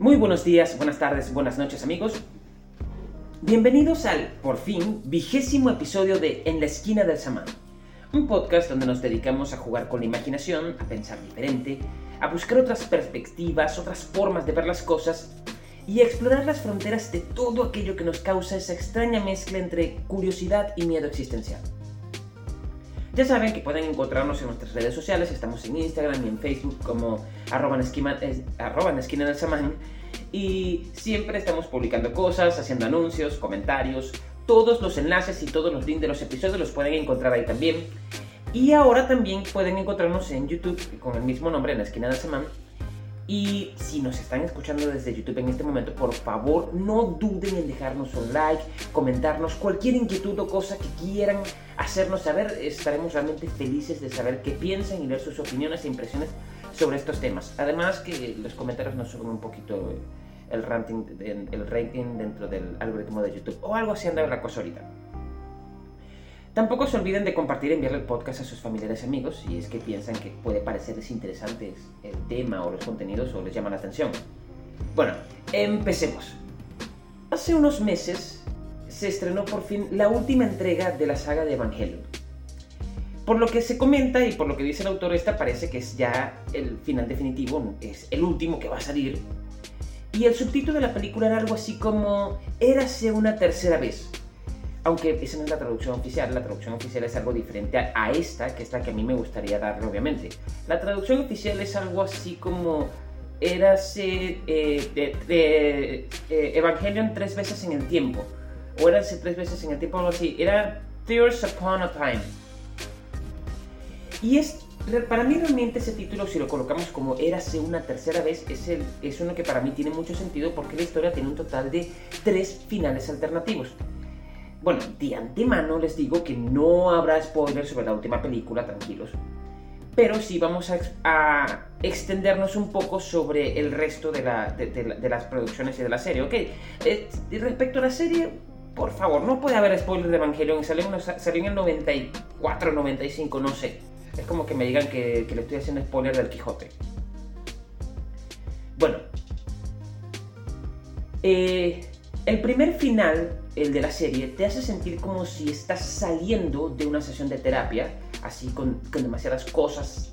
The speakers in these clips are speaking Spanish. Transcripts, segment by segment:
Muy buenos días, buenas tardes, buenas noches amigos. Bienvenidos al, por fin, vigésimo episodio de En la esquina del samán. Un podcast donde nos dedicamos a jugar con la imaginación, a pensar diferente, a buscar otras perspectivas, otras formas de ver las cosas y a explorar las fronteras de todo aquello que nos causa esa extraña mezcla entre curiosidad y miedo existencial. Ya saben que pueden encontrarnos en nuestras redes sociales, estamos en Instagram y en Facebook como arroba en, esquina, arroba en del samán y siempre estamos publicando cosas, haciendo anuncios, comentarios, todos los enlaces y todos los links de los episodios los pueden encontrar ahí también. Y ahora también pueden encontrarnos en YouTube con el mismo nombre, en la esquina del semana. Y si nos están escuchando desde YouTube en este momento, por favor no duden en dejarnos un like, comentarnos cualquier inquietud o cosa que quieran hacernos saber. Estaremos realmente felices de saber qué piensan y ver sus opiniones e impresiones sobre estos temas. Además que los comentarios nos suben un poquito el rating, el rating dentro del algoritmo de YouTube o algo así anda la cosa ahorita. Tampoco se olviden de compartir y enviarle el podcast a sus familiares y amigos si es que piensan que puede parecerles interesante el tema o los contenidos o les llama la atención. Bueno, empecemos. Hace unos meses se estrenó por fin la última entrega de la saga de Evangelion. Por lo que se comenta y por lo que dice el autor, esta parece que es ya el final definitivo, es el último que va a salir. Y el subtítulo de la película era algo así como Érase una tercera vez aunque esa no es la traducción oficial, la traducción oficial es algo diferente a, esta, que es la que a mí me gustaría darle, obviamente. La traducción oficial es algo así como érase eh, eh, Evangelion tres veces en el tiempo, o érase tres veces en el tiempo, algo así. Era Tears Upon a Time. Y es, para mí realmente ese título, si lo colocamos como érase una tercera vez, es, el, es uno que para mí tiene mucho sentido porque la historia tiene un total de tres finales alternativos. Bueno, de antemano les digo que no habrá spoilers sobre la última película, tranquilos. Pero sí vamos a, extendernos un poco sobre el resto de, las producciones y de la serie. Ok, eh, respecto a la serie, por favor, no puede haber spoilers de Evangelion. Salió, en el 94, 95, no sé. Es como que me digan que, le estoy haciendo spoiler del Quijote. Bueno. Eh, el primer final el de la serie, te hace sentir como si estás saliendo de una sesión de terapia, así con, demasiadas cosas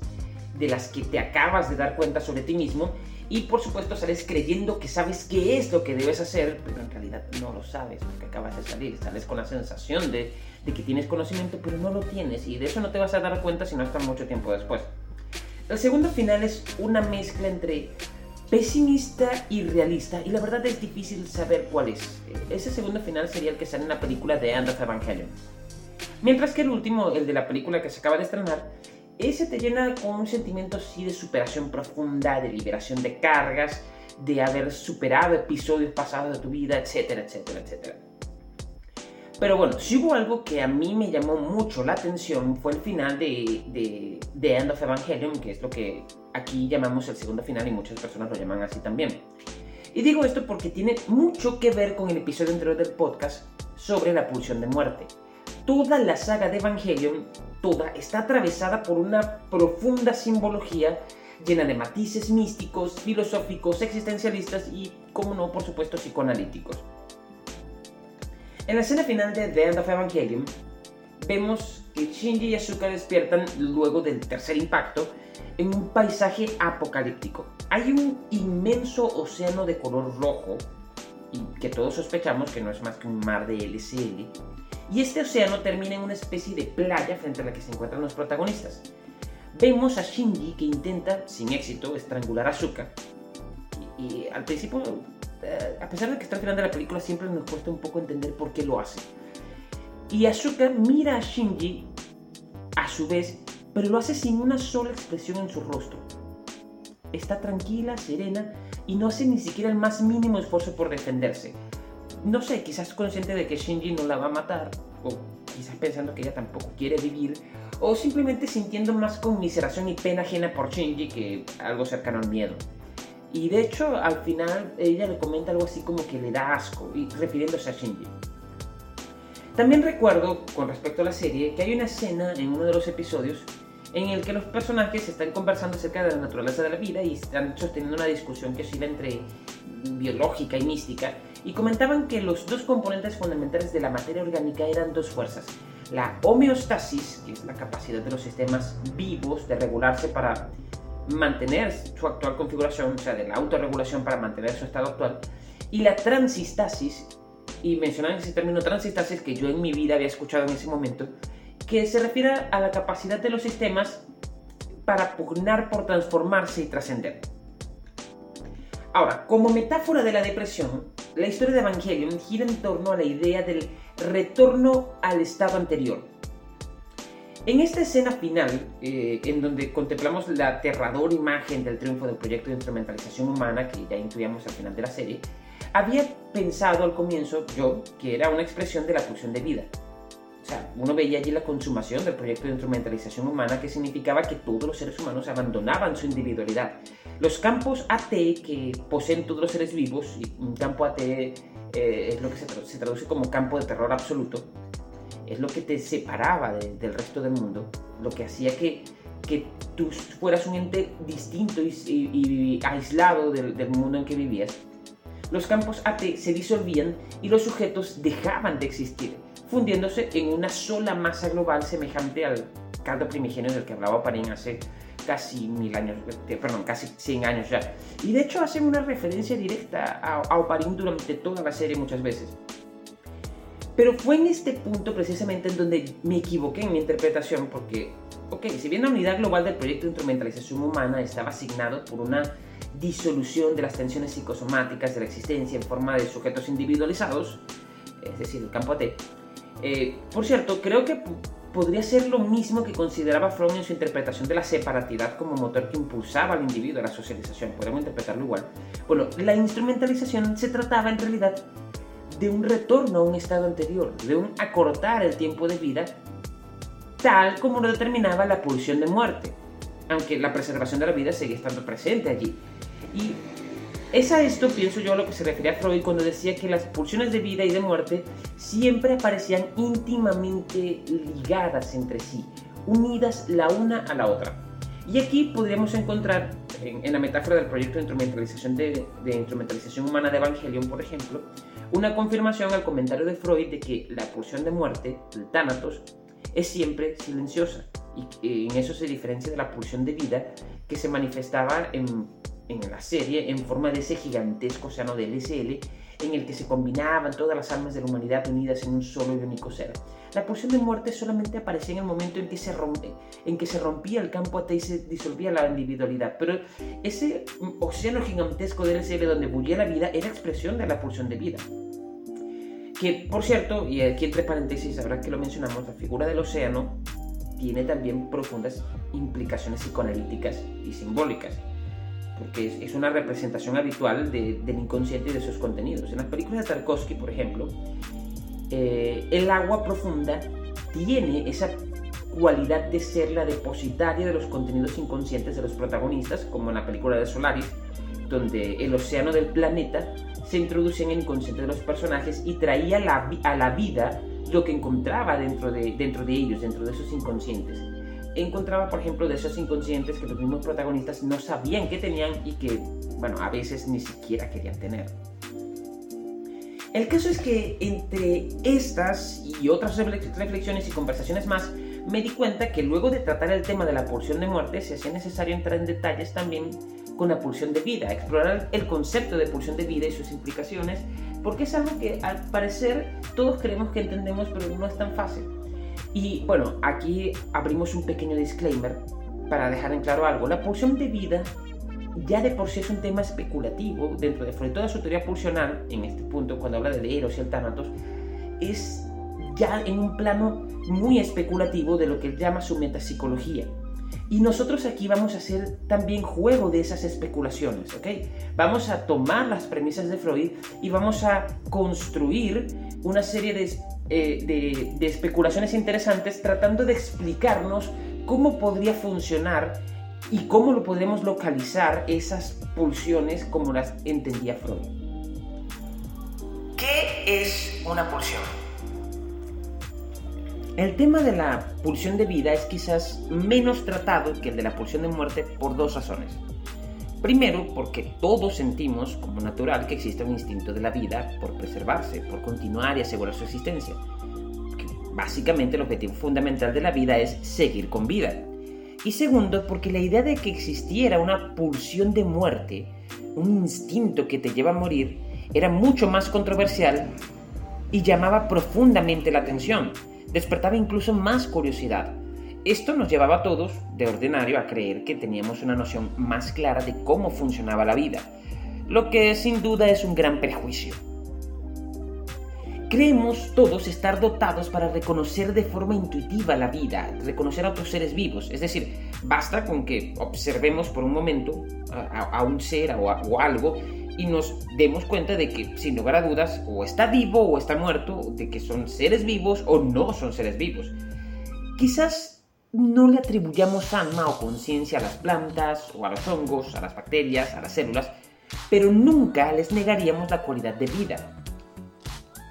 de las que te acabas de dar cuenta sobre ti mismo, y por supuesto sales creyendo que sabes qué es lo que debes hacer, pero en realidad no lo sabes porque acabas de salir, sales con la sensación de, de que tienes conocimiento, pero no lo tienes, y de eso no te vas a dar cuenta sino hasta mucho tiempo después. El segundo final es una mezcla entre pesimista y realista, y la verdad es difícil saber cuál es. Ese segundo final sería el que sale en la película de End of Evangelion. Mientras que el último, el de la película que se acaba de estrenar, ese te llena con un sentimiento así de superación profunda, de liberación de cargas, de haber superado episodios pasados de tu vida, etcétera, etcétera, etcétera. Pero bueno, si hubo algo que a mí me llamó mucho la atención fue el final de, de, de End of Evangelion, que es lo que aquí llamamos el segundo final y muchas personas lo llaman así también. Y digo esto porque tiene mucho que ver con el episodio anterior del podcast sobre la pulsión de muerte. Toda la saga de Evangelion, toda, está atravesada por una profunda simbología llena de matices místicos, filosóficos, existencialistas y, como no, por supuesto, psicoanalíticos. En la escena final de The End of Evangelion, vemos que Shinji y Asuka despiertan luego del tercer impacto en un paisaje apocalíptico. Hay un inmenso océano de color rojo, y que todos sospechamos que no es más que un mar de LCL, y este océano termina en una especie de playa frente a la que se encuentran los protagonistas. Vemos a Shinji que intenta, sin éxito, estrangular a Asuka. Y, al principio, eh, a pesar de que está al la película, siempre nos cuesta un poco entender por qué lo hace. Y Asuka mira a Shinji, a su vez, pero lo hace sin una sola expresión en su rostro. Está tranquila, serena y no hace ni siquiera el más mínimo esfuerzo por defenderse. No sé, quizás consciente de que Shinji no la va a matar, o quizás pensando que ella tampoco quiere vivir, o simplemente sintiendo más conmiseración y pena ajena por Shinji que algo cercano al miedo. Y de hecho, al final ella le comenta algo así como que le da asco, y refiriéndose a Shinji. También recuerdo, con respecto a la serie, que hay una escena en uno de los episodios en el que los personajes están conversando acerca de la naturaleza de la vida y están sosteniendo una discusión que oscila entre biológica y mística, y comentaban que los dos componentes fundamentales de la materia orgánica eran dos fuerzas. La homeostasis, que es la capacidad de los sistemas vivos de regularse para mantener su actual configuración, o sea, de la autorregulación para mantener su estado actual, y la transistasis, y mencionan ese término transistasis que yo en mi vida había escuchado en ese momento, que se refiere a la capacidad de los sistemas para pugnar por transformarse y trascender. Ahora, como metáfora de la depresión, la historia de Evangelion gira en torno a la idea del retorno al estado anterior. En esta escena final, eh, en donde contemplamos la aterradora imagen del triunfo del proyecto de instrumentalización humana que ya intuíamos al final de la serie, había pensado al comienzo yo que era una expresión de la pulsión de vida. O sea, uno veía allí la consumación del proyecto de instrumentalización humana que significaba que todos los seres humanos abandonaban su individualidad. Los campos AT que poseen todos los seres vivos, y un campo AT eh, es lo que se, traduce como campo de terror absoluto, es lo que te separaba del resto del mundo, lo que hacía que, que tú fueras un ente distinto y, aislado del, mundo en que vivías los campos AT se disolvían y los sujetos dejaban de existir, fundiéndose en una sola masa global semejante al caldo primigenio del que hablaba Parín hace casi mil años, eh, perdón, casi 100 años ya. Y de hecho hacen una referencia directa a, a Oparín durante toda la serie muchas veces. Pero fue en este punto precisamente en donde me equivoqué en mi interpretación porque, ok, si bien la unidad global del proyecto de instrumentalización humana estaba asignado por una disolución de las tensiones psicosomáticas de la existencia en forma de sujetos individualizados, es decir, el campo AT. Eh, por cierto, creo que podría ser lo mismo que consideraba Freud en su interpretación de la separatidad como motor que impulsaba al individuo a la socialización. Podemos interpretarlo igual. Bueno, la instrumentalización se trataba en realidad de un retorno a un estado anterior, de un acortar el tiempo de vida tal como lo determinaba la pulsión de muerte, aunque la preservación de la vida seguía estando presente allí. Y es a esto, pienso yo, a lo que se refería Freud cuando decía que las pulsiones de vida y de muerte siempre aparecían íntimamente ligadas entre sí, unidas la una a la otra. Y aquí podríamos encontrar, en, la metáfora del proyecto de instrumentalización, de, de, instrumentalización humana de Evangelion, por ejemplo, una confirmación al comentario de Freud de que la pulsión de muerte, el Thanatos, es siempre silenciosa. Y en eso se diferencia de la pulsión de vida que se manifestaba en en la serie en forma de ese gigantesco océano de LSL en el que se combinaban todas las almas de la humanidad unidas en un solo y único ser. La pulsión de muerte solamente aparecía en el momento en que se, rompe, en que se rompía el campo AT y se disolvía la individualidad, pero ese océano gigantesco de LSL donde bullía la vida era expresión de la pulsión de vida. Que, por cierto, y aquí entre paréntesis, ahora que lo mencionamos, la figura del océano tiene también profundas implicaciones psicoanalíticas y simbólicas porque es, una representación habitual del inconsciente y de sus contenidos. En las películas de Tarkovsky, por ejemplo, eh, el agua profunda tiene esa cualidad de ser la depositaria de los contenidos inconscientes de los protagonistas, como en la película de Solaris, donde el océano del planeta se introducía en el inconsciente de los personajes y traía a la vida lo que encontraba dentro de, ellos, dentro de esos inconscientes encontraba, por ejemplo, de esos inconscientes que los mismos protagonistas no sabían que tenían y que, bueno, a veces ni siquiera querían tener. El caso es que entre estas y otras reflexiones y conversaciones más, me di cuenta que luego de tratar el tema de la pulsión de muerte, se hacía necesario entrar en detalles también con la pulsión de vida, explorar el concepto de pulsión de vida y sus implicaciones, porque es algo que al parecer todos creemos que entendemos, pero no es tan fácil. Y bueno, aquí abrimos un pequeño disclaimer para dejar en claro algo. La pulsión de vida ya de por sí es un tema especulativo dentro de. Toda su teoría pulsional, en este punto, cuando habla de Eros y el Thanatos, es ya en un plano muy especulativo de lo que él llama su metapsicología. Y nosotros aquí vamos a hacer también juego de esas especulaciones, ¿ok? Vamos a tomar las premisas de Freud y vamos a construir una serie de eh, de, especulaciones interesantes tratando de explicarnos cómo podría funcionar y cómo lo podemos localizar esas pulsiones como las entendía Freud. ¿Qué es una pulsión? El tema de la pulsión de vida es quizás menos tratado que el de la pulsión de muerte por dos razones. Primero, porque todos sentimos como natural que existe un instinto de la vida por preservarse, por continuar y asegurar su existencia. básicamente el objetivo fundamental de la vida es seguir con vida. Y segundo, porque la idea de que existiera una pulsión de muerte, un instinto que te lleva a morir, era mucho más controversial y llamaba profundamente la atención, despertaba incluso más curiosidad. Esto nos llevaba a todos, de ordinario, a creer que teníamos una noción más clara de cómo funcionaba la vida, lo que sin duda es un gran prejuicio. Creemos todos estar dotados para reconocer de forma intuitiva la vida, reconocer a otros seres vivos. Es decir, basta con que observemos por un momento a, un ser o, o algo y nos demos cuenta de que, sin lugar a dudas, o está vivo o está muerto, de que son seres vivos o no son seres vivos. Quizás no le atribuyamos alma o conciencia a las plantas o a los hongos, a las bacterias, a las células, pero nunca les negaríamos la cualidad de vida.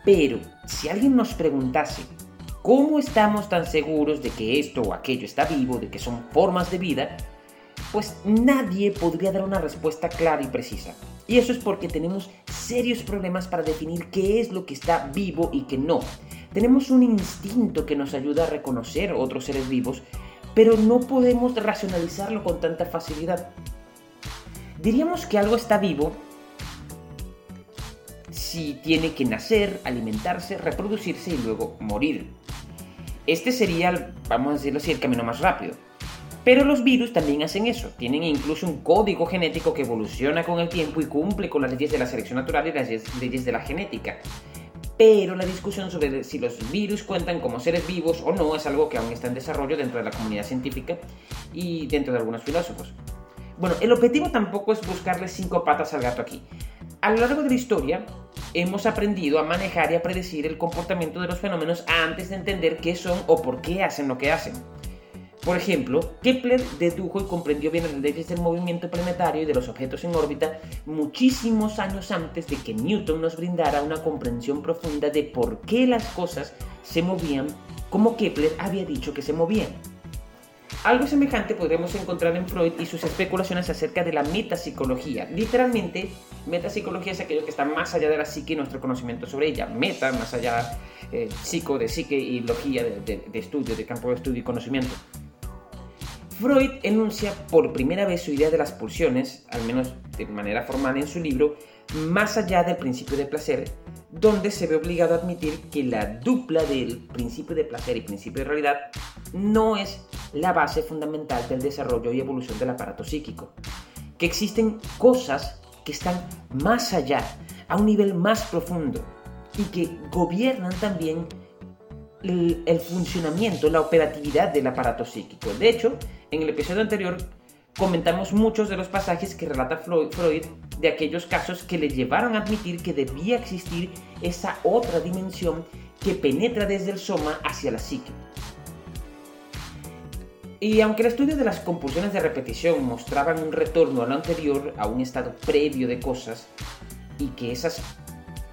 Pero si alguien nos preguntase, ¿cómo estamos tan seguros de que esto o aquello está vivo, de que son formas de vida? Pues nadie podría dar una respuesta clara y precisa. Y eso es porque tenemos serios problemas para definir qué es lo que está vivo y qué no. Tenemos un instinto que nos ayuda a reconocer otros seres vivos, pero no podemos racionalizarlo con tanta facilidad. Diríamos que algo está vivo si tiene que nacer, alimentarse, reproducirse y luego morir. Este sería, vamos a decirlo así, el camino más rápido. Pero los virus también hacen eso, tienen incluso un código genético que evoluciona con el tiempo y cumple con las leyes de la selección natural y las leyes de la genética pero la discusión sobre si los virus cuentan como seres vivos o no es algo que aún está en desarrollo dentro de la comunidad científica y dentro de algunos filósofos. Bueno, el objetivo tampoco es buscarle cinco patas al gato aquí. A lo largo de la historia, hemos aprendido a manejar y a predecir el comportamiento de los fenómenos antes de entender qué son o por qué hacen lo que hacen. Por ejemplo, Kepler dedujo y comprendió bien las leyes del movimiento planetario y de los objetos en órbita muchísimos años antes de que Newton nos brindara una comprensión profunda de por qué las cosas se movían como Kepler había dicho que se movían. Algo semejante podremos encontrar en Freud y sus especulaciones acerca de la metapsicología. Literalmente, metapsicología es aquello que está más allá de la psique y nuestro conocimiento sobre ella. Meta, más allá, eh, psico de psique y logía de, de estudio, de campo de estudio y conocimiento. Freud enuncia por primera vez su idea de las pulsiones, al menos de manera formal en su libro, más allá del principio de placer, donde se ve obligado a admitir que la dupla del principio de placer y principio de realidad no es la base fundamental del desarrollo y evolución del aparato psíquico, que existen cosas que están más allá, a un nivel más profundo, y que gobiernan también el, funcionamiento, la operatividad del aparato psíquico. De hecho, en el episodio anterior comentamos muchos de los pasajes que relata Freud de aquellos casos que le llevaron a admitir que debía existir esa otra dimensión que penetra desde el soma hacia la psique. Y aunque el estudio de las compulsiones de repetición mostraban un retorno a lo anterior, a un estado previo de cosas, y que esas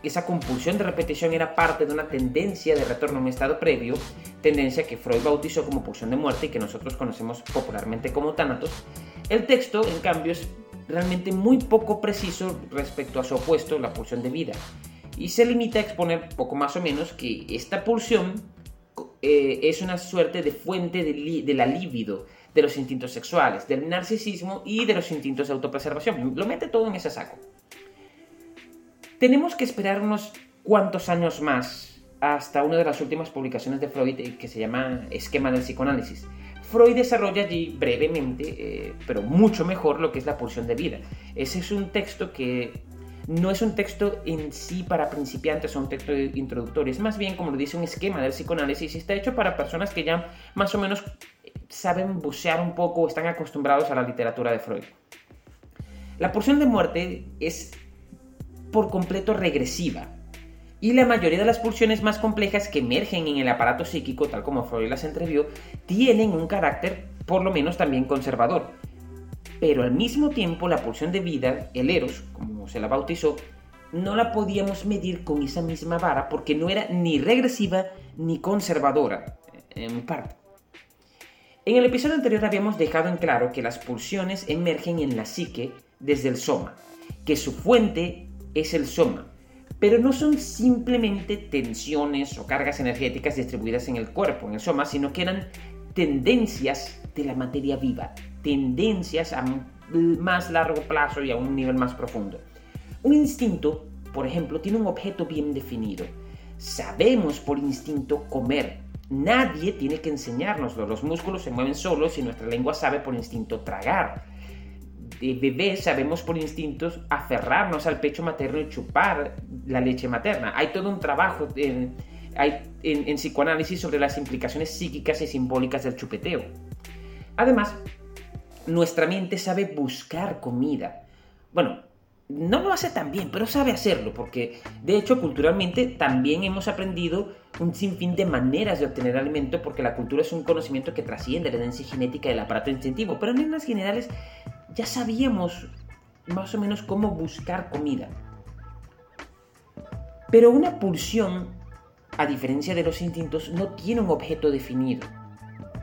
esa compulsión de repetición era parte de una tendencia de retorno a un estado previo, tendencia que Freud bautizó como pulsión de muerte y que nosotros conocemos popularmente como tánatos, el texto, en cambio, es realmente muy poco preciso respecto a su opuesto, la pulsión de vida, y se limita a exponer poco más o menos que esta pulsión eh, es una suerte de fuente de, la libido, de los instintos sexuales, del narcisismo y de los instintos de autopreservación. Lo mete todo en ese saco. Tenemos que esperar unos cuantos años más hasta una de las últimas publicaciones de Freud eh, que se llama Esquema del psicoanálisis. Freud desarrolla allí brevemente, eh, pero mucho mejor, lo que es la pulsión de vida. Ese es un texto que no es un texto en sí para principiantes o un texto introductorio, es más bien, como lo dice, un esquema del psicoanálisis y está hecho para personas que ya más o menos saben bucear un poco o están acostumbrados a la literatura de Freud. La pulsión de muerte es por completo regresiva. Y la mayoría de las pulsiones más complejas que emergen en el aparato psíquico, tal como Freud las entrevió, tienen un carácter por lo menos también conservador. Pero al mismo tiempo la pulsión de vida, el eros, como se la bautizó, no la podíamos medir con esa misma vara porque no era ni regresiva ni conservadora. en parte. En el episodio anterior habíamos dejado en claro que las pulsiones emergen en la psique desde el soma, que su fuente es el soma, pero no son simplemente tensiones o cargas energéticas distribuidas en el cuerpo, en el soma, sino que eran tendencias de la materia viva, tendencias a más largo plazo y a un nivel más profundo. Un instinto, por ejemplo, tiene un objeto bien definido. Sabemos por instinto comer. Nadie tiene que enseñárnoslo. Los músculos se mueven solos y nuestra lengua sabe por instinto tragar. De bebés sabemos por instintos aferrarnos al pecho materno y chupar la leche materna. Hay todo un trabajo en, en psicoanálisis sobre las implicaciones psíquicas y simbólicas del chupeteo. Además, nuestra mente sabe buscar comida. Bueno, no lo hace tan bien, pero sabe hacerlo, porque de hecho culturalmente también hemos aprendido un sinfín de maneras de obtener alimento, porque la cultura es un conocimiento que trasciende la herencia genética del aparato instintivo, pero en líneas generales ya sabíamos más o menos cómo buscar comida. Pero una pulsión, a diferencia de los instintos, no tiene un objeto definido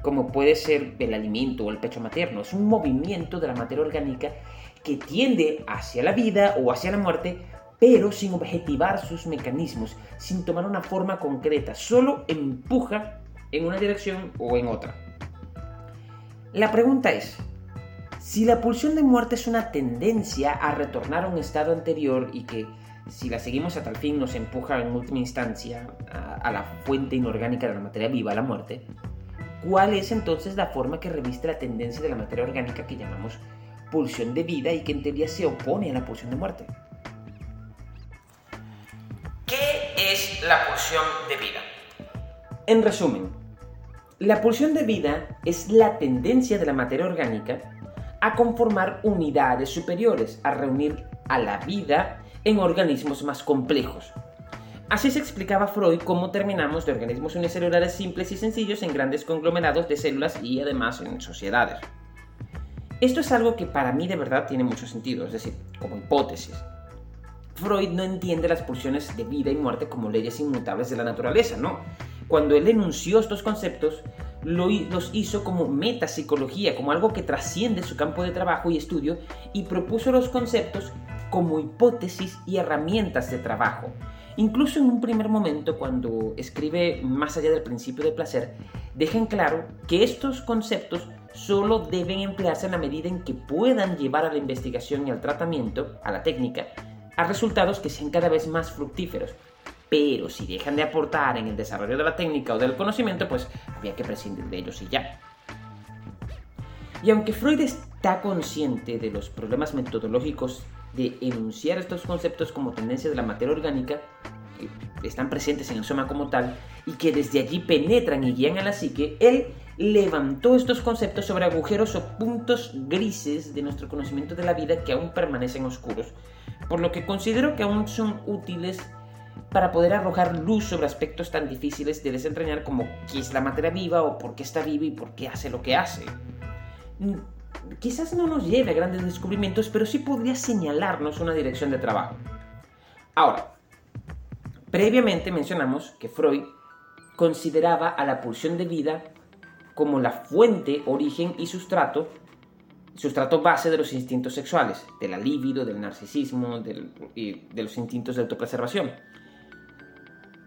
como puede ser el alimento o el pecho materno. Es un movimiento de la materia orgánica que tiende hacia la vida o hacia la muerte, pero sin objetivar sus mecanismos, sin tomar una forma concreta, solo empuja en una dirección o en otra. La pregunta es, si la pulsión de muerte es una tendencia a retornar a un estado anterior y que si la seguimos a tal fin nos empuja en última instancia a, a la fuente inorgánica de la materia viva, la muerte, ¿Cuál es entonces la forma que reviste la tendencia de la materia orgánica que llamamos pulsión de vida y que en teoría se opone a la pulsión de muerte? ¿Qué es la pulsión de vida? En resumen, la pulsión de vida es la tendencia de la materia orgánica a conformar unidades superiores, a reunir a la vida en organismos más complejos, Así se explicaba Freud cómo terminamos de organismos unicelulares simples y sencillos en grandes conglomerados de células y además en sociedades. Esto es algo que para mí de verdad tiene mucho sentido, es decir, como hipótesis. Freud no entiende las pulsiones de vida y muerte como leyes inmutables de la naturaleza, no. Cuando él enunció estos conceptos, los hizo como metapsicología, como algo que trasciende su campo de trabajo y estudio, y propuso los conceptos como hipótesis y herramientas de trabajo, Incluso en un primer momento, cuando escribe Más allá del principio del placer, dejan claro que estos conceptos solo deben emplearse en la medida en que puedan llevar a la investigación y al tratamiento, a la técnica, a resultados que sean cada vez más fructíferos. Pero si dejan de aportar en el desarrollo de la técnica o del conocimiento, pues había que prescindir de ellos y ya. Y aunque Freud está consciente de los problemas metodológicos de enunciar estos conceptos como tendencia de la materia orgánica, que están presentes en el soma como tal, y que desde allí penetran y guían a la psique, él levantó estos conceptos sobre agujeros o puntos grises de nuestro conocimiento de la vida que aún permanecen oscuros, por lo que considero que aún son útiles para poder arrojar luz sobre aspectos tan difíciles de desentrañar como qué es la materia viva o por qué está viva y por qué hace lo que hace quizás no nos lleve a grandes descubrimientos, pero sí podría señalarnos una dirección de trabajo. Ahora, previamente mencionamos que Freud consideraba a la pulsión de vida como la fuente, origen y sustrato, sustrato base de los instintos sexuales, de la libido, del narcisismo y de los instintos de autopreservación.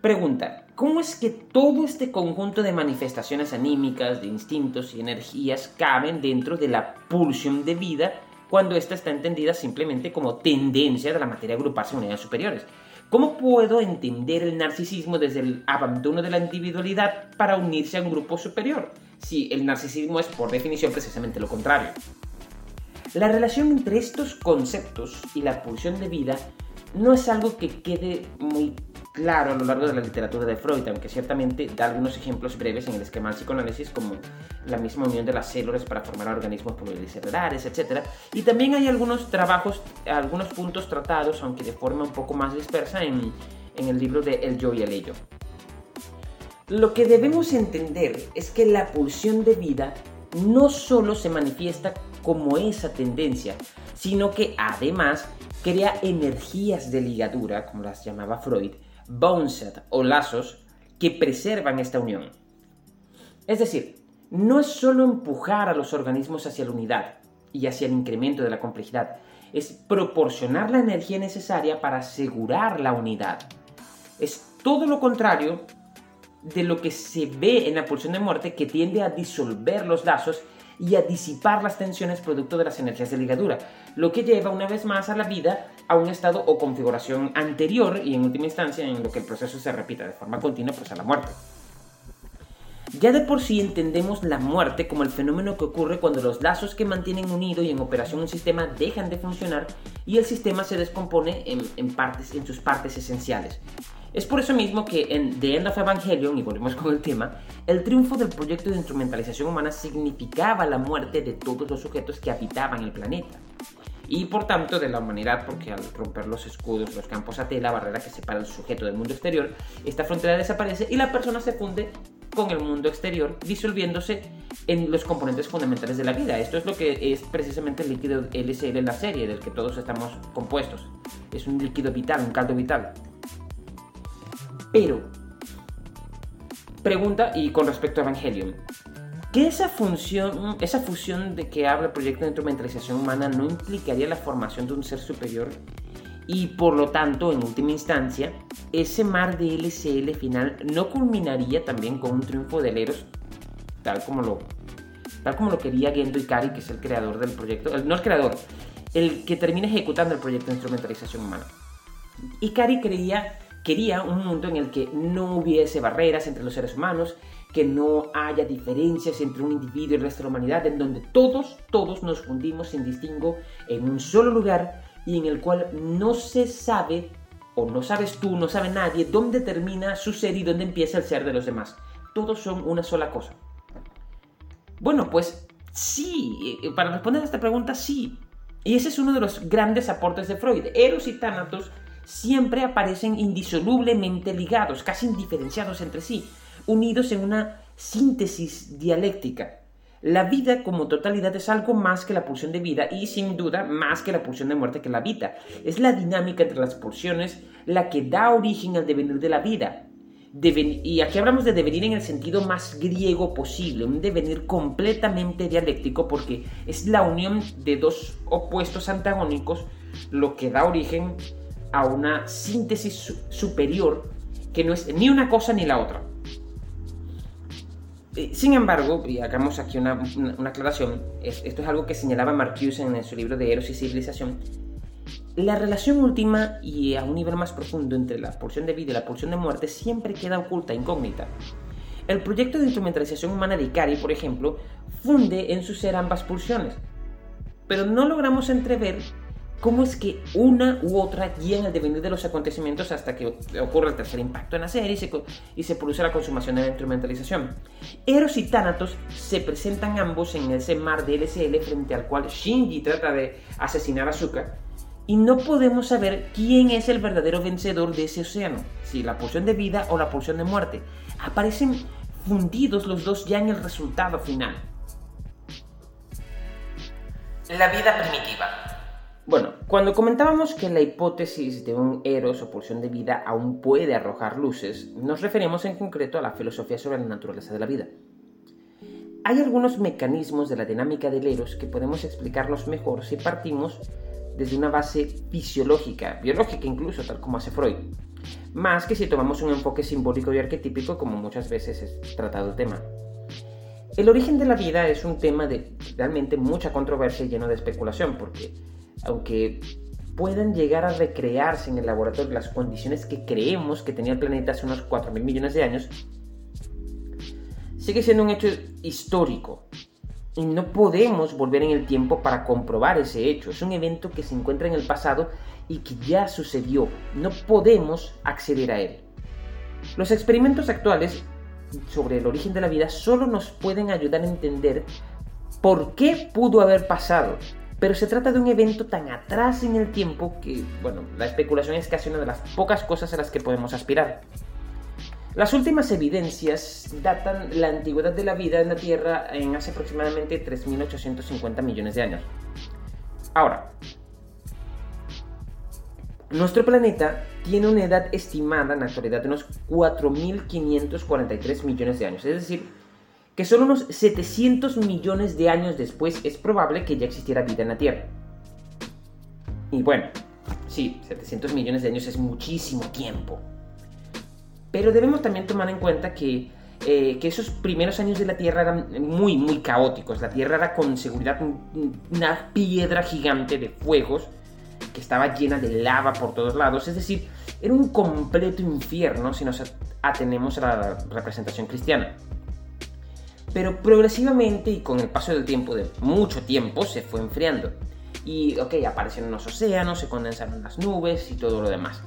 Pregunta, ¿cómo es que todo este conjunto de manifestaciones anímicas, de instintos y energías caben dentro de la pulsión de vida cuando ésta está entendida simplemente como tendencia de la materia a agruparse en unidades superiores? ¿Cómo puedo entender el narcisismo desde el abandono de la individualidad para unirse a un grupo superior? Si el narcisismo es por definición precisamente lo contrario. La relación entre estos conceptos y la pulsión de vida no es algo que quede muy claro a lo largo de la literatura de Freud, aunque ciertamente da algunos ejemplos breves en el esquema del psicoanálisis, como la misma unión de las células para formar organismos pluricelulares, etc. Y también hay algunos trabajos, algunos puntos tratados, aunque de forma un poco más dispersa, en, en el libro de El yo y el ello. Lo que debemos entender es que la pulsión de vida no solo se manifiesta como esa tendencia, sino que además crea energías de ligadura, como las llamaba Freud, boneset o lazos que preservan esta unión. Es decir, no es solo empujar a los organismos hacia la unidad y hacia el incremento de la complejidad, es proporcionar la energía necesaria para asegurar la unidad. Es todo lo contrario de lo que se ve en la pulsión de muerte que tiende a disolver los lazos y a disipar las tensiones producto de las energías de ligadura, lo que lleva una vez más a la vida a un estado o configuración anterior y en última instancia en lo que el proceso se repita de forma continua pues a la muerte. Ya de por sí entendemos la muerte como el fenómeno que ocurre cuando los lazos que mantienen unido y en operación un sistema dejan de funcionar y el sistema se descompone en, partes, en sus partes esenciales. Es por eso mismo que en The End of Evangelion, y volvemos con el tema, el triunfo del proyecto de instrumentalización humana significaba la muerte de todos los sujetos que habitaban el planeta. Y por tanto de la humanidad, porque al romper los escudos, los campos AT, la barrera que separa el sujeto del mundo exterior, esta frontera desaparece y la persona se funde con el mundo exterior, disolviéndose en los componentes fundamentales de la vida. Esto es lo que es precisamente el líquido LCL en la serie, del que todos estamos compuestos. Es un líquido vital, un caldo vital. Pero, pregunta y con respecto a Evangelion, ¿que esa función, esa fusión de que habla el proyecto de instrumentalización humana no implicaría la formación de un ser superior? Y por lo tanto, en última instancia, ese mar de LCL final no culminaría también con un triunfo de Eros, tal como lo, tal como lo quería Gendo Ikari, que es el creador del proyecto, no el creador, el que termina ejecutando el proyecto de instrumentalización humana. Ikari creía Quería un mundo en el que no hubiese barreras entre los seres humanos, que no haya diferencias entre un individuo y el resto de la humanidad, en donde todos, todos nos fundimos sin distingo en un solo lugar y en el cual no se sabe, o no sabes tú, no sabe nadie, dónde termina su ser y dónde empieza el ser de los demás. Todos son una sola cosa. Bueno, pues sí, eh, para responder a esta pregunta, sí. Y ese es uno de los grandes aportes de Freud. Eros y Thanatos siempre aparecen indisolublemente ligados, casi indiferenciados entre sí, unidos en una síntesis dialéctica. La vida como totalidad es algo más que la pulsión de vida y sin duda más que la pulsión de muerte que la vida. Es la dinámica entre las pulsiones la que da origen al devenir de la vida. y aquí hablamos de devenir en el sentido más griego posible, un devenir completamente dialéctico porque es la unión de dos opuestos antagónicos lo que da origen a una síntesis superior que no es ni una cosa ni la otra. Eh, sin embargo, y hagamos aquí una, aclaración, esto es algo que señalaba Marcuse en su libro de Eros y Civilización, la relación última y a un nivel más profundo entre la porción de vida y la porción de muerte siempre queda oculta, incógnita. El proyecto de instrumentalización humana de Ikari, por ejemplo, funde en su ser ambas pulsiones, pero no logramos entrever cómo es que una u otra guían el devenir de los acontecimientos hasta que ocurre el tercer impacto en la serie y se, produce la consumación de la instrumentalización. Eros y Thanatos se presentan ambos en ese mar de LCL frente al cual Shinji trata de asesinar a Zuka y no podemos saber quién es el verdadero vencedor de ese océano, si la pulsión de vida o la pulsión de muerte. Aparecen fundidos los dos ya en el resultado final. La vida primitiva. Bueno, cuando comentábamos que la hipótesis de un eros o pulsión de vida aún puede arrojar luces, nos referimos en concreto a la filosofía sobre la naturaleza de la vida. Hay algunos mecanismos de la dinámica del eros que podemos explicarlos mejor si partimos desde una base fisiológica, biológica incluso, tal como hace Freud, más que si tomamos un enfoque simbólico y arquetípico como muchas veces es tratado el tema. El origen de la vida es un tema de realmente mucha controversia y lleno de especulación, porque aunque puedan llegar a recrearse en el laboratorio las condiciones que creemos que tenía el planeta hace unos 4 mil millones de años, sigue siendo un hecho histórico. Y no podemos volver en el tiempo para comprobar ese hecho. Es un evento que se encuentra en el pasado y que ya sucedió. No podemos acceder a él. Los experimentos actuales sobre el origen de la vida solo nos pueden ayudar a entender por qué pudo haber pasado pero se trata de un evento tan atrás en el tiempo que, bueno, la especulación es casi una de las pocas cosas a las que podemos aspirar. Las últimas evidencias datan la antigüedad de la vida en la Tierra en hace aproximadamente 3.850 millones de años. Ahora, nuestro planeta tiene una edad estimada en la actualidad de unos 4.543 millones de años, es decir, que solo unos 700 millones de años después es probable que ya existiera vida en la Tierra. Y bueno, sí, 700 millones de años es muchísimo tiempo. Pero debemos también tomar en cuenta que, eh, que esos primeros años de la Tierra eran muy, muy caóticos. La Tierra era con seguridad una piedra gigante de fuegos que estaba llena de lava por todos lados. Es decir, era un completo infierno si nos atenemos a la representación cristiana. Pero progresivamente y con el paso del tiempo, de mucho tiempo, se fue enfriando. Y, ok, aparecieron los océanos, se condensaron las nubes y todo lo demás.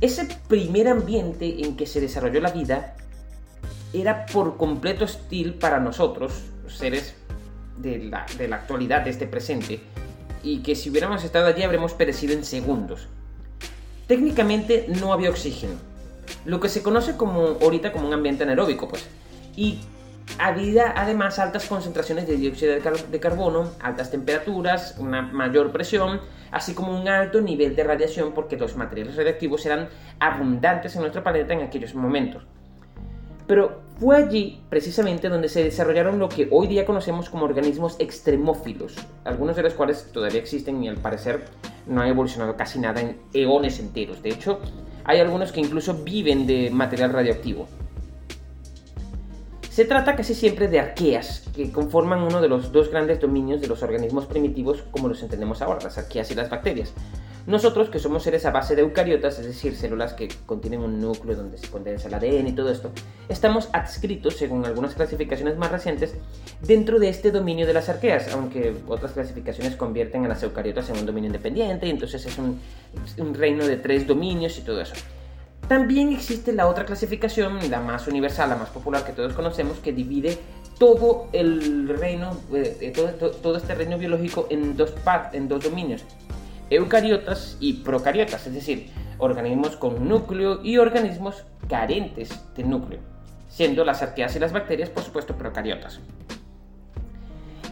Ese primer ambiente en que se desarrolló la vida era por completo hostil para nosotros, seres de la, de la actualidad, de este presente, y que si hubiéramos estado allí habríamos perecido en segundos. Técnicamente no había oxígeno, lo que se conoce como ahorita como un ambiente anaeróbico, pues. Y había además altas concentraciones de dióxido de, carbono, altas temperaturas, una mayor presión, así como un alto nivel de radiación porque los materiales radiactivos eran abundantes en nuestro planeta en aquellos momentos. Pero fue allí precisamente donde se desarrollaron lo que hoy día conocemos como organismos extremófilos, algunos de los cuales todavía existen y al parecer no han evolucionado casi nada en eones enteros. De hecho, hay algunos que incluso viven de material radioactivo. Se trata casi siempre de arqueas, que conforman uno de los dos grandes dominios de los organismos primitivos como los entendemos ahora, las arqueas y las bacterias. Nosotros, que somos seres a base de eucariotas, es decir, células que contienen un núcleo donde se condensa el ADN y todo esto, estamos adscritos, según algunas clasificaciones más recientes, dentro de este dominio de las arqueas, aunque otras clasificaciones convierten a las eucariotas en un dominio independiente, y entonces es un, un reino de tres dominios y todo eso. También existe la otra clasificación, la más universal, la más popular que todos conocemos, que divide todo el reino, eh, todo, este reino biológico en dos, en dos dominios, eucariotas y procariotas, es decir, organismos con núcleo y organismos carentes de núcleo, siendo las arqueas y las bacterias, por supuesto, procariotas.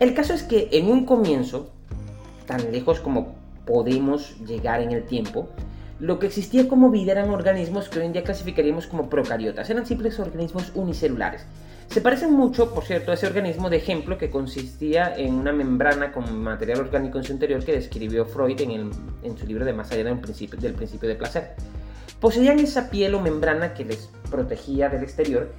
El caso es que en un comienzo, tan lejos como podemos llegar en el tiempo, lo que existía como vida eran organismos que hoy en día clasificaríamos como procariotas, eran simples organismos unicelulares. Se parecen mucho, por cierto, a ese organismo de ejemplo que consistía en una membrana con material orgánico en su interior que describió Freud en, su libro de Más allá del principio, del principio de placer. Poseían esa piel o membrana que les protegía del exterior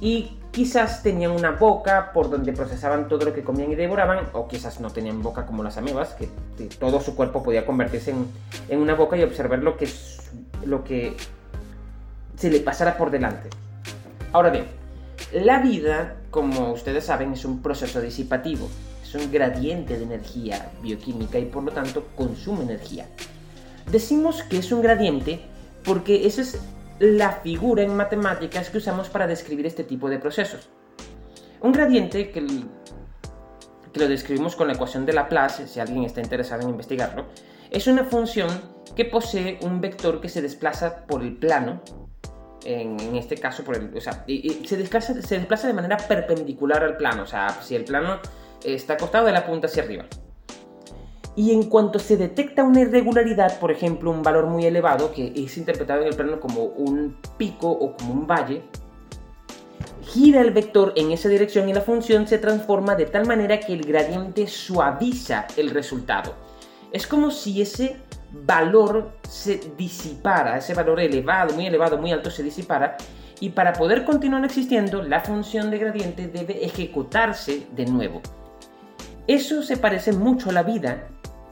y quizás tenían una boca por donde procesaban todo lo que comían y devoraban, o quizás no tenían boca como las amebas, que, todo su cuerpo podía convertirse en, una boca y observar lo que, lo que se le pasara por delante. Ahora bien, la vida, como ustedes saben, es un proceso disipativo, es un gradiente de energía bioquímica y por lo tanto consume energía. Decimos que es un gradiente porque ese es la figura en matemáticas que usamos para describir este tipo de procesos. Un gradiente que, lo describimos con la ecuación de Laplace, si alguien está interesado en investigarlo, es una función que posee un vector que se desplaza por el plano, en, este caso por el, o sea, se, desplaza, se desplaza de manera perpendicular al plano, o sea, si el plano está acostado de la punta hacia arriba. Y en cuanto se detecta una irregularidad, por ejemplo, un valor muy elevado, que es interpretado en el plano como un pico o como un valle, gira el vector en esa dirección y la función se transforma de tal manera que el gradiente suaviza el resultado. Es como si ese valor se disipara, ese valor elevado, muy elevado, muy alto se disipara, y para poder continuar existiendo, la función de gradiente debe ejecutarse de nuevo. Eso se parece mucho a la vida,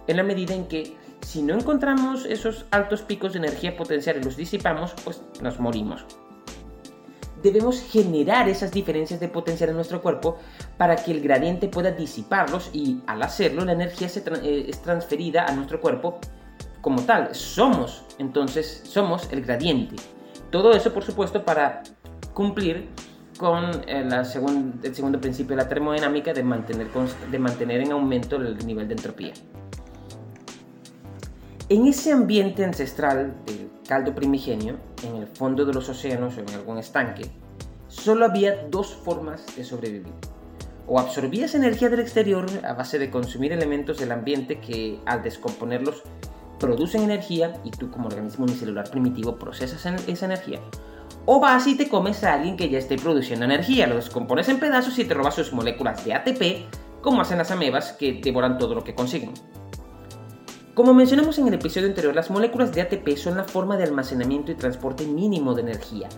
en la medida en que si no encontramos esos altos picos de energía potencial y los disipamos, pues nos morimos. Debemos generar esas diferencias de potencial en nuestro cuerpo para que el gradiente pueda disiparlos y al hacerlo la energía se eh, es transferida a nuestro cuerpo como tal. Somos, entonces, somos el gradiente. Todo eso, por supuesto, para cumplir con eh, el segundo principio de la termodinámica de mantener, de mantener en aumento el nivel de entropía. En ese ambiente ancestral del caldo primigenio, en el fondo de los océanos o en algún estanque, solo había dos formas de sobrevivir. O absorbías energía del exterior a base de consumir elementos del ambiente que al descomponerlos producen energía y tú como organismo unicelular primitivo procesas esa energía, o vas y te comes a alguien que ya esté produciendo energía, lo descompones en pedazos y te robas sus moléculas de ATP, como hacen las amebas que devoran todo lo que consiguen. Como mencionamos en el episodio anterior, las moléculas de ATP son la forma de almacenamiento y transporte mínimo de energía.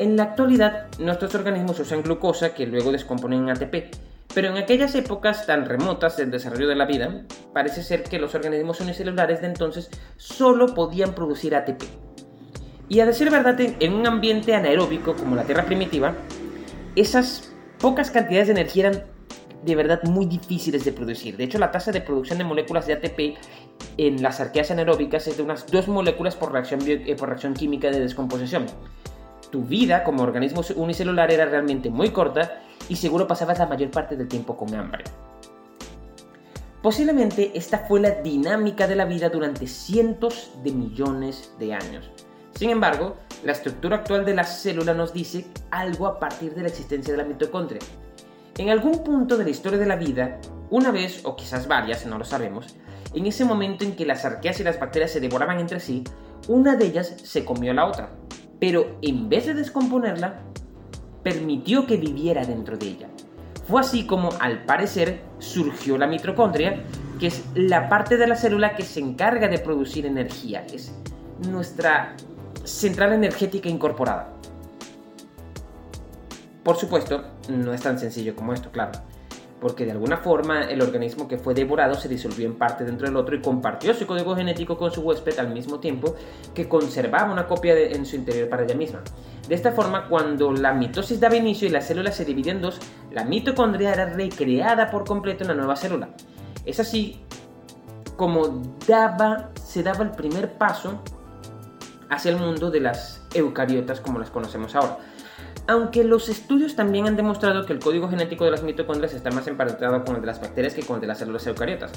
En la actualidad, nuestros organismos usan glucosa que luego descomponen en ATP, pero en aquellas épocas tan remotas del desarrollo de la vida, parece ser que los organismos unicelulares de entonces solo podían producir ATP. Y a decir verdad, en un ambiente anaeróbico como la Tierra primitiva, esas pocas cantidades de energía eran de verdad muy difíciles de producir. De hecho, la tasa de producción de moléculas de ATP en las arqueas anaeróbicas es de unas 2 moléculas por reacción, eh, por reacción química de descomposición. Tu vida como organismo unicelular era realmente muy corta y seguro pasabas la mayor parte del tiempo con hambre. Posiblemente esta fue la dinámica de la vida durante cientos de millones de años. Sin embargo, la estructura actual de la célula nos dice algo a partir de la existencia de la mitocondria. En algún punto de la historia de la vida, una vez o quizás varias, no lo sabemos, en ese momento en que las arqueas y las bacterias se devoraban entre sí, una de ellas se comió a la otra, pero en vez de descomponerla, permitió que viviera dentro de ella. Fue así como, al parecer, surgió la mitocondria, que es la parte de la célula que se encarga de producir energía, es nuestra central energética incorporada. Por supuesto, no es tan sencillo como esto, claro porque de alguna forma el organismo que fue devorado se disolvió en parte dentro del otro y compartió su código genético con su huésped al mismo tiempo que conservaba una copia en su interior para ella misma. De esta forma, cuando la mitosis daba inicio y la célula se dividía en dos, la mitocondria era recreada por completo en la nueva célula. Es así como daba, se daba el primer paso hacia el mundo de las eucariotas como las conocemos ahora aunque los estudios también han demostrado que el código genético de las mitocondrias está más emparentado con el de las bacterias que con el de las células eucariotas,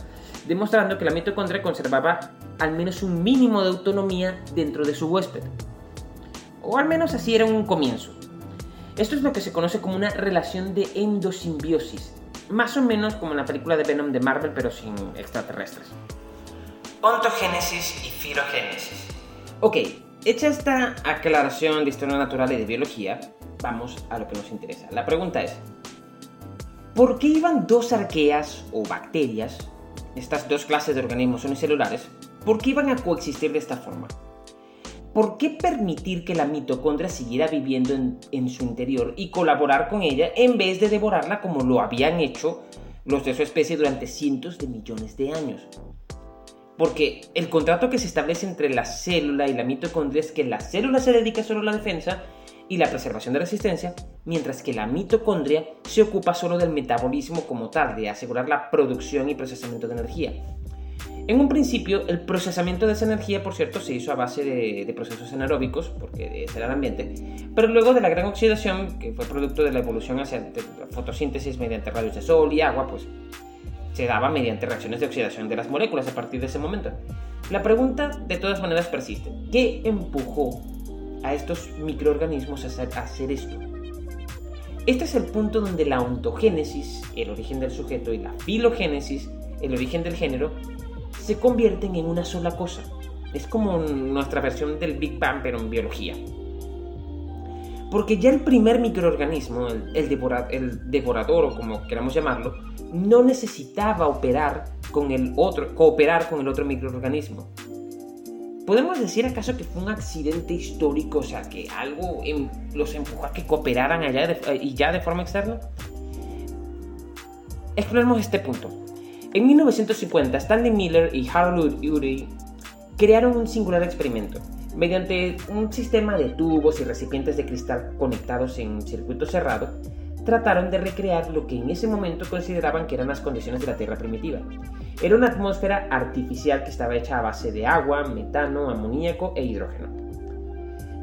demostrando que la mitocondria conservaba al menos un mínimo de autonomía dentro de su huésped. O al menos así era un comienzo. Esto es lo que se conoce como una relación de endosimbiosis, más o menos como en la película de Venom de Marvel pero sin extraterrestres. Ontogénesis y filogénesis. Ok, hecha esta aclaración de historia natural y de biología, vamos a lo que nos interesa. La pregunta es, ¿por qué iban dos arqueas o bacterias, estas dos clases de organismos unicelulares, por qué iban a coexistir de esta forma? ¿Por qué permitir que la mitocondria siguiera viviendo en, en, su interior y colaborar con ella en vez de devorarla como lo habían hecho los de su especie durante cientos de millones de años? Porque el contrato que se establece entre la célula y la mitocondria es que la célula se dedica solo a la defensa y la preservación de la resistencia, mientras que la mitocondria se ocupa solo del metabolismo como tal, de asegurar la producción y procesamiento de energía. En un principio, el procesamiento de esa energía, por cierto, se hizo a base de, procesos anaeróbicos, porque ese era el ambiente, pero luego de la gran oxidación, que fue producto de la evolución hacia fotosíntesis mediante rayos de sol y agua, pues se daba mediante reacciones de oxidación de las moléculas a partir de ese momento. La pregunta, de todas maneras, persiste. ¿Qué empujó a estos microorganismos a hacer esto. Este es el punto donde la ontogénesis, el origen del sujeto, y la filogénesis, el origen del género, se convierten en una sola cosa. Es como nuestra versión del Big Bang, pero en biología. Porque ya el primer microorganismo, el, el devorador o como queramos llamarlo, no necesitaba operar con el otro, cooperar con el otro microorganismo. ¿Podemos decir acaso que fue un accidente histórico, o sea, que algo em, los empujó a que cooperaran allá eh, y ya de forma externa? Exploremos este punto. En 1950, Stanley Miller y Harold Urey crearon un singular experimento. Mediante un sistema de tubos y recipientes de cristal conectados en un circuito cerrado, trataron de recrear lo que en ese momento consideraban que eran las condiciones de la Tierra primitiva. Era una atmósfera artificial que estaba hecha a base de agua, metano, amoníaco e hidrógeno.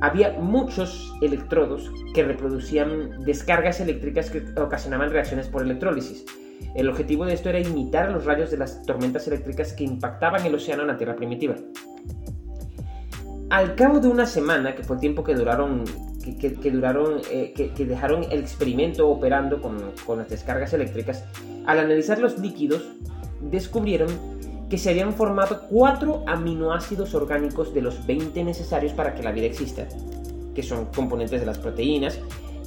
Había muchos electrodos que reproducían descargas eléctricas que ocasionaban reacciones por electrólisis. El objetivo de esto era imitar los rayos de las tormentas eléctricas que impactaban el océano en la Tierra primitiva. Al cabo de una semana, que fue el tiempo que duraron que, duraron, eh, que, dejaron el experimento operando con, con las descargas eléctricas, al analizar los líquidos, descubrieron que se habían formado cuatro aminoácidos orgánicos de los 20 necesarios para que la vida exista. que son componentes de las proteínas,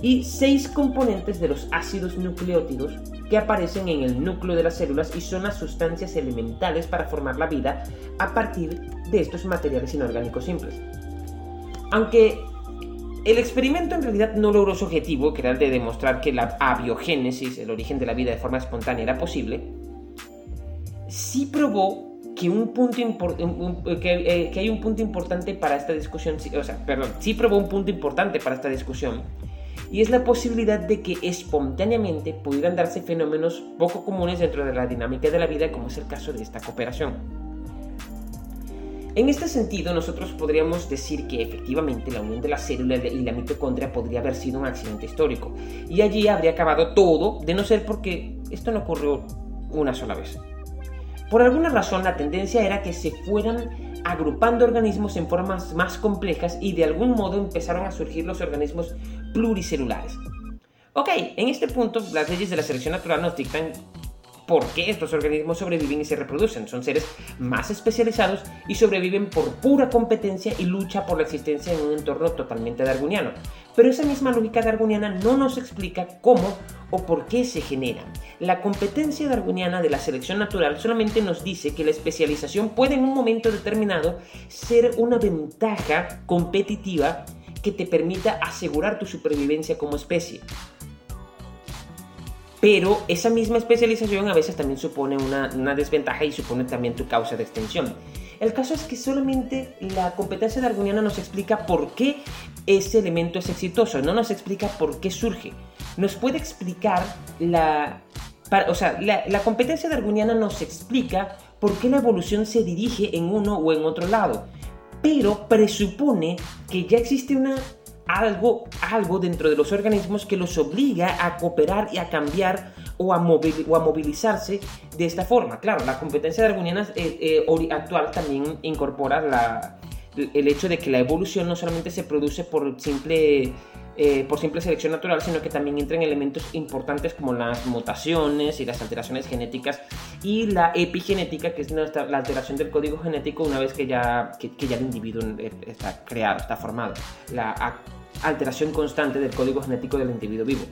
y seis componentes de los ácidos nucleótidos que aparecen en el núcleo de las células y son las sustancias elementales para formar la vida a partir de estos materiales inorgánicos simples. Aunque el experimento en realidad no logró su objetivo, que era el de demostrar que la abiogénesis, el origen de la vida de forma espontánea, era posible, sí probó que, un punto que, que, hay un punto importante para esta discusión, o sea, perdón, sí probó un punto importante para esta discusión, y es la posibilidad de que espontáneamente pudieran darse fenómenos poco comunes dentro de la dinámica de la vida, como es el caso de esta cooperación. En este sentido, nosotros podríamos decir que efectivamente la unión de la célula y la mitocondria podría haber sido un accidente histórico, y allí habría acabado todo, de no ser porque esto no ocurrió una sola vez. Por alguna razón, la tendencia era que se fueran agrupando organismos en formas más complejas y de algún modo empezaron a surgir los organismos pluricelulares. Ok, en este punto las leyes de la selección natural nos dictan por qué estos organismos sobreviven y se reproducen. Son seres más especializados y sobreviven por pura competencia y lucha por la existencia en un entorno totalmente darwiniano. Pero esa misma lógica darwiniana no nos explica cómo o por qué se generan. La competencia darwiniana de la selección natural solamente nos dice que la especialización puede en un momento determinado ser una ventaja competitiva que te permita asegurar tu supervivencia como especie pero esa misma especialización a veces también supone una, desventaja y supone también tu causa de extensión. El caso es que solamente la competencia darwiniana nos explica por qué ese elemento es exitoso, no nos explica por qué surge. Nos puede explicar la... o sea, la, la competencia darwiniana nos explica por qué la evolución se dirige en uno o en otro lado, pero presupone que ya existe una algo, algo dentro de los organismos que los obliga a cooperar y a cambiar o a, o a movilizarse de esta forma. Claro, la competencia darwiniana eh, eh, actual también incorpora la, el hecho de que la evolución no solamente se produce por simple, eh, por simple selección natural, sino que también entran elementos importantes como las mutaciones y las alteraciones genéticas y la epigenética, que es la alteración del código genético una vez que ya, que, ya el individuo está creado, está formado. La alteración constante del código genético del individuo vivo.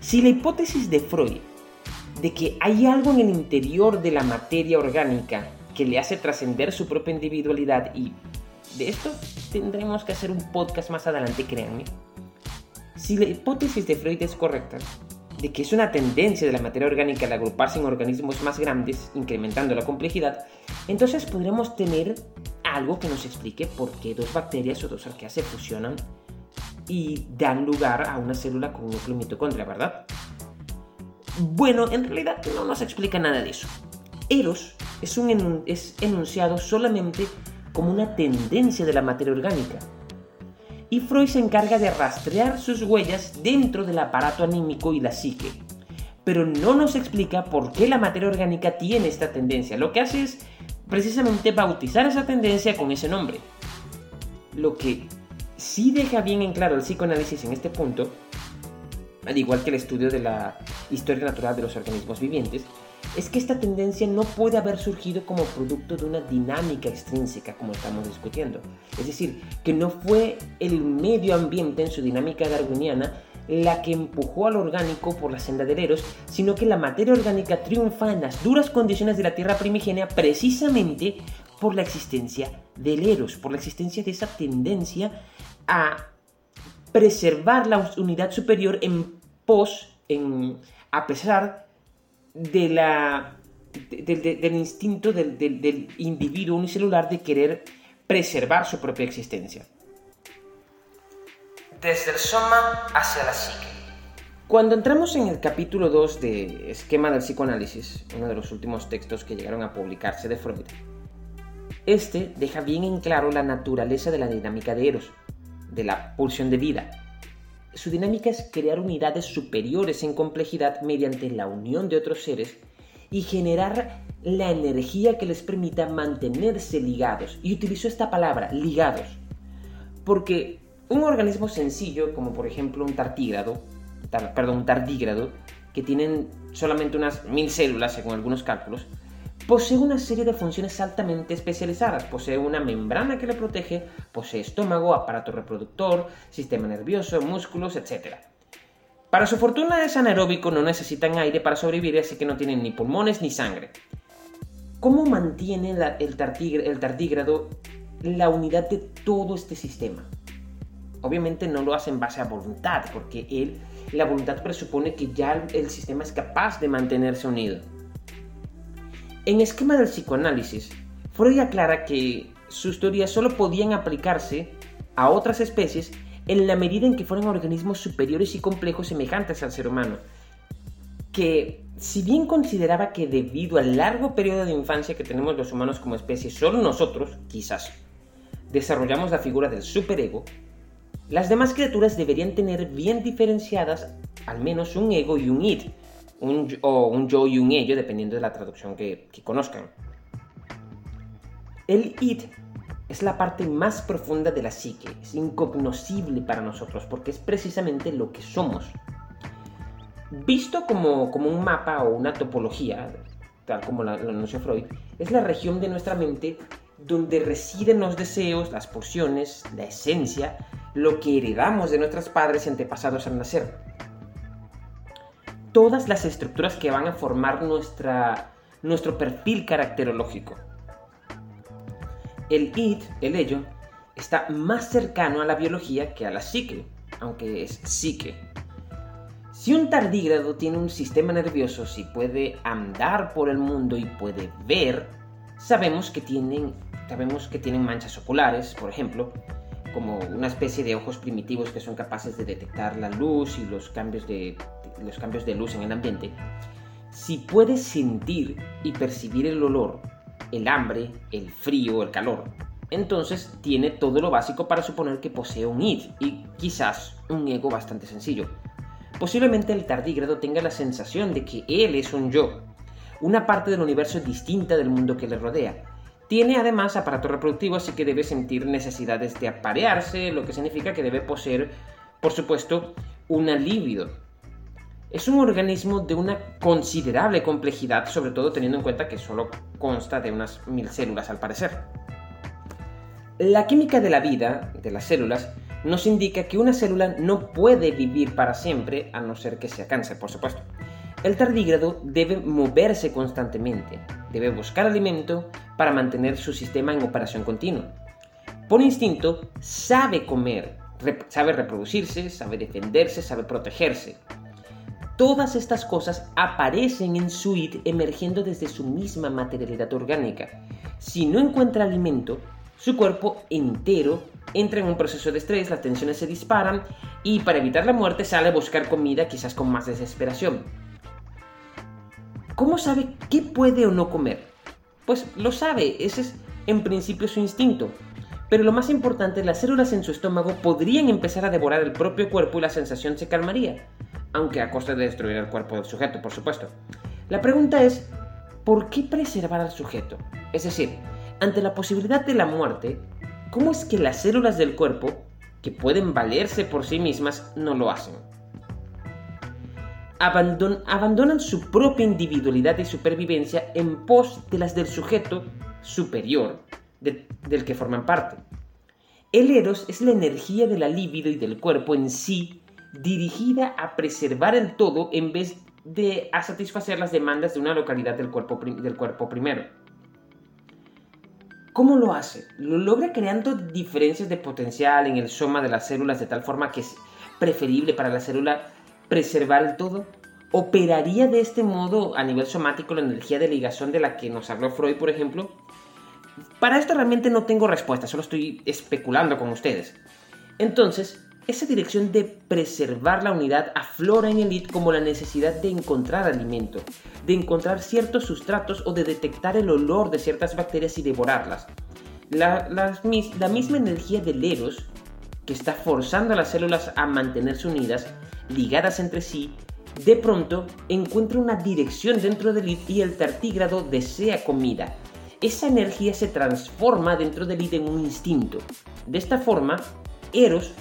Si la hipótesis de Freud de que hay algo en el interior de la materia orgánica que le hace trascender su propia individualidad y de esto tendremos que hacer un podcast más adelante, créanme. Si la hipótesis de Freud es correcta, de que es una tendencia de la materia orgánica al agruparse en organismos más grandes, incrementando la complejidad, entonces podremos tener algo que nos explique por qué dos bacterias o dos arqueas se fusionan y dan lugar a una célula con un núcleo mitocondria, ¿verdad? Bueno, en realidad no nos explica nada de eso. Eros es, un enunciado solamente como una tendencia de la materia orgánica. Y Freud se encarga de rastrear sus huellas dentro del aparato anímico y la psique. Pero no nos explica por qué la materia orgánica tiene esta tendencia. Lo que hace es precisamente bautizar esa tendencia con ese nombre. Lo que sí deja bien en claro el psicoanálisis en este punto, al igual que el estudio de la historia natural de los organismos vivientes, es que esta tendencia no puede haber surgido como producto de una dinámica extrínseca como estamos discutiendo. Es decir, que no fue el medio ambiente en su dinámica darwiniana la que empujó al orgánico por la senda del Eros, sino que la materia orgánica triunfa en las duras condiciones de la Tierra primigenia precisamente por la existencia del Eros, por la existencia de esa tendencia a preservar la unidad superior en pos, en, a pesar de la, del instinto del, del individuo unicelular de querer preservar su propia existencia. Desde el soma hacia la psique. Cuando entramos en el capítulo 2 de Esquema del psicoanálisis, uno de los últimos textos que llegaron a publicarse de Freud, este deja bien en claro la naturaleza de la dinámica de Eros, de la pulsión de vida, su dinámica es crear unidades superiores en complejidad mediante la unión de otros seres y generar la energía que les permita mantenerse ligados. Y utilizo esta palabra, ligados, porque un organismo sencillo, como por ejemplo un tartígrado, perdón, tardígrado, que tienen solamente unas mil células según algunos cálculos, posee una serie de funciones altamente especializadas. Posee una membrana que le protege, posee estómago, aparato reproductor, sistema nervioso, músculos, etc. Para su fortuna es anaeróbico, no necesitan aire para sobrevivir, así que no tienen ni pulmones ni sangre. ¿Cómo mantiene el, tardígrado la unidad de todo este sistema? Obviamente no lo hace en base a voluntad, porque él, la voluntad presupone que ya el sistema es capaz de mantenerse unido. En esquema del psicoanálisis, Freud aclara que sus teorías solo podían aplicarse a otras especies en la medida en que fueran organismos superiores y complejos semejantes al ser humano, que si bien consideraba que debido al largo periodo de infancia que tenemos los humanos como especie, solo nosotros, quizás, desarrollamos la figura del superego, las demás criaturas deberían tener bien diferenciadas al menos un ego y un id, un, o un yo y un ello, dependiendo de la traducción que, conozcan. El id es la parte más profunda de la psique, es incognoscible para nosotros porque es precisamente lo que somos. Visto como, como un mapa o una topología, tal como lo anunció Freud, es la región de nuestra mente donde residen los deseos, las pulsiones, la esencia, lo que heredamos de nuestros padres y antepasados al nacer todas las estructuras que van a formar nuestra, nuestro perfil caracterológico. El id, el ello, está más cercano a la biología que a la psique, aunque es psique. Si un tardígrado tiene un sistema nervioso, si puede andar por el mundo y puede ver, sabemos que tienen, sabemos que tienen manchas oculares, por ejemplo, como una especie de ojos primitivos que son capaces de detectar la luz y los cambios de, los cambios de luz en el ambiente, si puede sentir y percibir el olor, el hambre, el frío, el calor, entonces tiene todo lo básico para suponer que posee un id y quizás un ego bastante sencillo. Posiblemente el tardígrado tenga la sensación de que él es un yo, una parte del universo distinta del mundo que le rodea, tiene además aparato reproductivo, así que debe sentir necesidades de aparearse, lo que significa que debe poseer, por supuesto, una libido. Es un organismo de una considerable complejidad, sobre todo teniendo en cuenta que solo consta de unas mil células al parecer. La química de la vida, de las células, nos indica que una célula no puede vivir para siempre, a no ser que sea cáncer, por supuesto. El tardígrado debe moverse constantemente, debe buscar alimento para mantener su sistema en operación continua. Por instinto, sabe comer, sabe reproducirse, sabe defenderse, sabe protegerse. Todas estas cosas aparecen en su id emergiendo desde su misma materialidad orgánica. Si no encuentra alimento, su cuerpo entero entra en un proceso de estrés, las tensiones se disparan y para evitar la muerte sale a buscar comida quizás con más desesperación. ¿Cómo sabe qué puede o no comer? Pues lo sabe, ese es en principio su instinto. Pero lo más importante, las células en su estómago podrían empezar a devorar el propio cuerpo y la sensación se calmaría, aunque a costa de destruir el cuerpo del sujeto, por supuesto. La pregunta es, ¿por qué preservar al sujeto? Es decir, ante la posibilidad de la muerte, ¿cómo es que las células del cuerpo, que pueden valerse por sí mismas, no lo hacen? abandonan su propia individualidad y supervivencia en pos de las del sujeto superior del que forman parte. El eros es la energía de la libido y del cuerpo en sí dirigida a preservar el todo en vez de a satisfacer las demandas de una localidad del cuerpo, del cuerpo primero. ¿Cómo lo hace? Lo logra creando diferencias de potencial en el soma de las células de tal forma que es preferible para la célula preservar el todo? ¿Operaría de este modo a nivel somático la energía de ligazón de la que nos habló Freud, por ejemplo? Para esto realmente no tengo respuesta, solo estoy especulando con ustedes. Entonces, esa dirección de preservar la unidad aflora en el id como la necesidad de encontrar alimento, de encontrar ciertos sustratos o de detectar el olor de ciertas bacterias y devorarlas. La, la misma energía del eros, que está forzando a las células a mantenerse unidas, ligadas entre sí, de pronto encuentra una dirección dentro del id y el tartígrado desea comida. Esa energía se transforma dentro del id en un instinto. De esta forma, Eros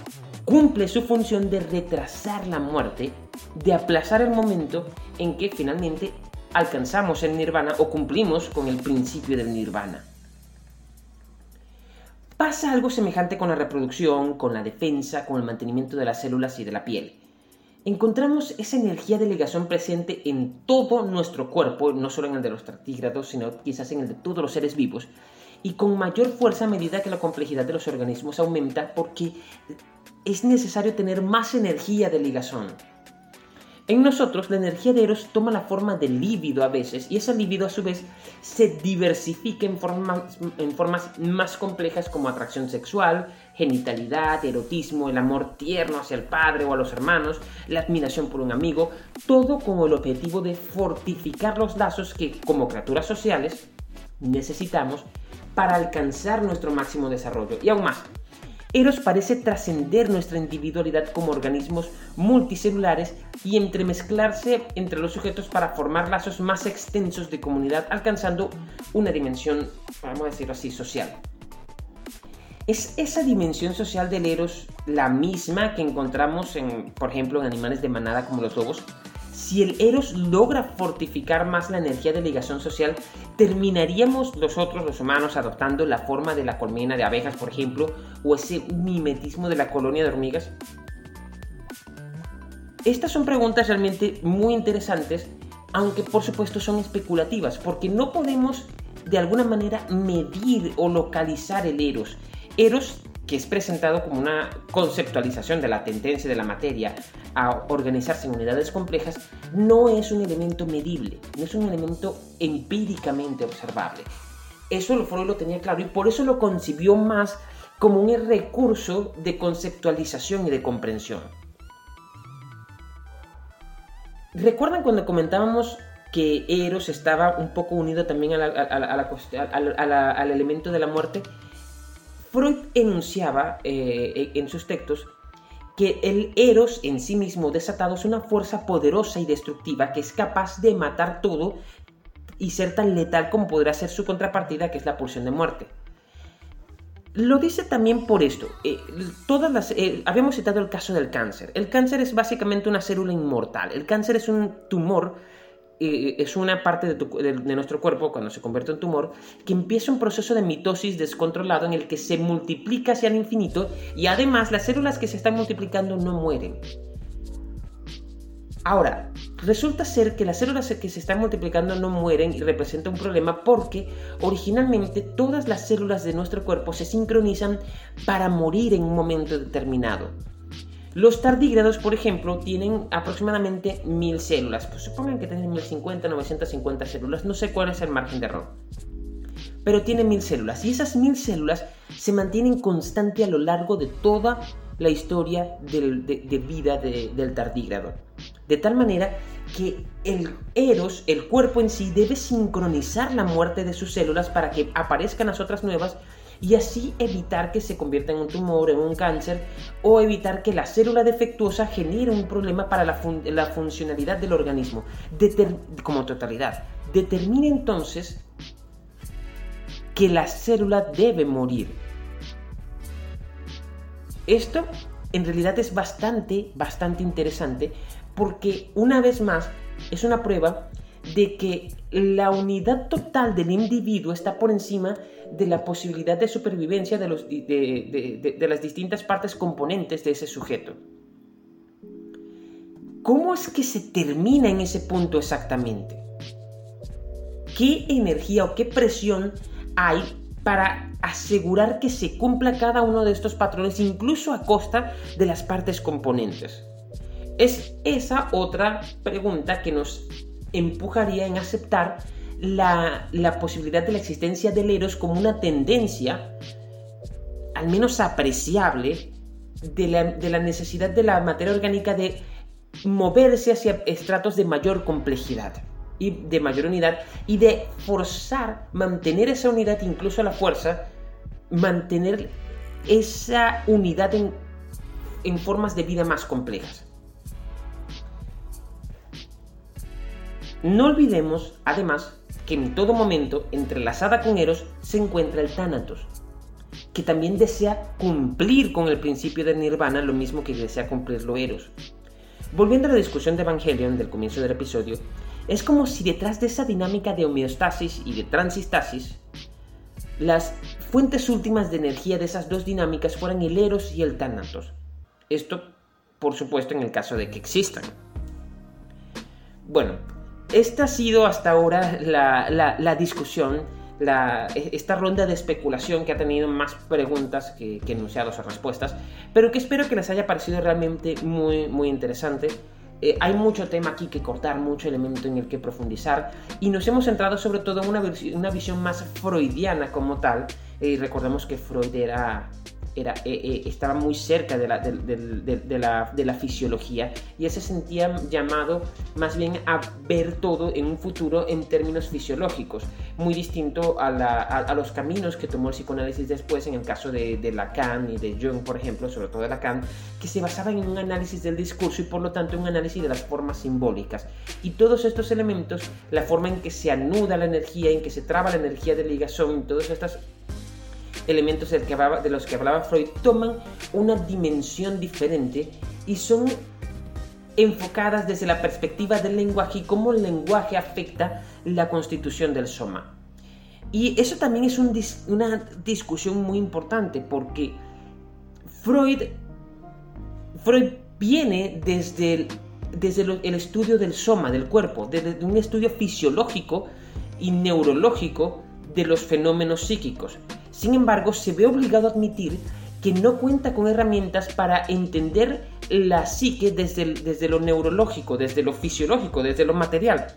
cumple su función de retrasar la muerte, de aplazar el momento en que finalmente alcanzamos el nirvana o cumplimos con el principio del nirvana. Pasa algo semejante con la reproducción, con la defensa, con el mantenimiento de las células y de la piel. Encontramos esa energía de ligación presente en todo nuestro cuerpo, no solo en el de los tartígrados, sino quizás en el de todos los seres vivos, y con mayor fuerza a medida que la complejidad de los organismos aumenta porque es necesario tener más energía de ligazón. En nosotros la energía de Eros toma la forma de líbido a veces y esa líbido a su vez se diversifica en formas, en formas más complejas como atracción sexual, genitalidad, erotismo, el amor tierno hacia el padre o a los hermanos, la admiración por un amigo, todo con el objetivo de fortificar los lazos que como criaturas sociales necesitamos para alcanzar nuestro máximo desarrollo. Y aún más, Eros parece trascender nuestra individualidad como organismos multicelulares y entremezclarse entre los sujetos para formar lazos más extensos de comunidad, alcanzando una dimensión, vamos a decirlo así, social. ¿Es esa dimensión social del Eros la misma que encontramos, en, por ejemplo, en animales de manada como los lobos? Si el Eros logra fortificar más la energía de ligación social, terminaríamos nosotros, los humanos, adoptando la forma de la colmena de abejas, por ejemplo, o ese mimetismo de la colonia de hormigas. Estas son preguntas realmente muy interesantes, aunque por supuesto son especulativas, porque no podemos de alguna manera medir o localizar el Eros. Eros que es presentado como una conceptualización de la tendencia de la materia a organizarse en unidades complejas, no es un elemento medible, no es un elemento empíricamente observable. Eso Freud lo tenía claro y por eso lo concibió más como un recurso de conceptualización y de comprensión. ¿Recuerdan cuando comentábamos que Eros estaba un poco unido también al elemento de la muerte? Freud enunciaba eh, en sus textos que el eros en sí mismo desatado es una fuerza poderosa y destructiva que es capaz de matar todo y ser tan letal como podrá ser su contrapartida, que es la pulsión de muerte. Lo dice también por esto. Eh, todas las, eh, habíamos citado el caso del cáncer. El cáncer es básicamente una célula inmortal. El cáncer es un tumor es una parte de, nuestro cuerpo, cuando se convierte en tumor, que empieza un proceso de mitosis descontrolado en el que se multiplica hacia el infinito y además las células que se están multiplicando no mueren. Ahora, resulta ser que las células que se están multiplicando no mueren y representa un problema porque originalmente todas las células de nuestro cuerpo se sincronizan para morir en un momento determinado. Los tardígrados, por ejemplo, tienen aproximadamente 1000 células. Pues supongan que tienen 1050, 950 células. No sé cuál es el margen de error. Pero tienen 1000 células. Y esas 1000 células se mantienen constante a lo largo de toda la historia de, vida del tardígrado. De tal manera que el Eros, el cuerpo en sí, debe sincronizar la muerte de sus células para que aparezcan las otras nuevas y así evitar que se convierta en un tumor, en un cáncer o evitar que la célula defectuosa genere un problema para la, funcionalidad del organismo como totalidad. Determina entonces que la célula debe morir. Esto en realidad es bastante, bastante interesante porque una vez más es una prueba de que la unidad total del individuo está por encima de la posibilidad de supervivencia de, los, de, las distintas partes componentes de ese sujeto. ¿Cómo es que se termina en ese punto exactamente? ¿Qué energía o qué presión hay para asegurar que se cumpla cada uno de estos patrones, incluso a costa de las partes componentes? Es esa otra pregunta que nos empujaría en aceptar la, posibilidad de la existencia del Eros como una tendencia, al menos apreciable, de la, necesidad de la materia orgánica de moverse hacia estratos de mayor complejidad y de mayor unidad y de forzar, mantener esa unidad incluso la fuerza, mantener esa unidad en formas de vida más complejas. No olvidemos, además, que en todo momento, entrelazada con Eros, se encuentra el Thanatos, que también desea cumplir con el principio de Nirvana lo mismo que desea cumplirlo Eros. Volviendo a la discusión de Evangelion del comienzo del episodio, Es como si detrás de esa dinámica de homeostasis y de transistasis, las fuentes últimas de energía de esas dos dinámicas fueran el eros y el tánatos. Esto, por supuesto, en el caso de que existan. Bueno, esta ha sido hasta ahora la, discusión, esta ronda de especulación que ha tenido más preguntas que, enunciados o respuestas, pero que espero que les haya parecido realmente muy, muy interesante. Eh, hay mucho tema aquí que cortar, mucho elemento en el que profundizar y nos hemos centrado sobre todo en una, una visión más freudiana como tal. y recordemos que Freud era eh, eh, estaba muy cerca de la, de, la, de, la, fisiología y él se sentía llamado más bien a ver todo en un futuro en términos fisiológicos, muy distinto a, a, los caminos que tomó el psicoanálisis después en el caso de, Lacan y de Jung, por ejemplo, sobre todo de Lacan, que se basaban en un análisis del discurso y por lo tanto un análisis de las formas simbólicas. Y todos estos elementos, la forma en que se anuda la energía, en que se traba la energía de ligazón, todas estas elementos de los que hablaba Freud toman una dimensión diferente y son enfocadas desde la perspectiva del lenguaje y cómo el lenguaje afecta la constitución del soma. Y eso también es una discusión muy importante porque Freud, Freud viene desde, desde el estudio del soma, del cuerpo, desde un estudio fisiológico y neurológico de los fenómenos psíquicos. Sin embargo, se ve obligado a admitir que no cuenta con herramientas para entender la psique desde, desde lo neurológico, desde lo fisiológico, desde lo material.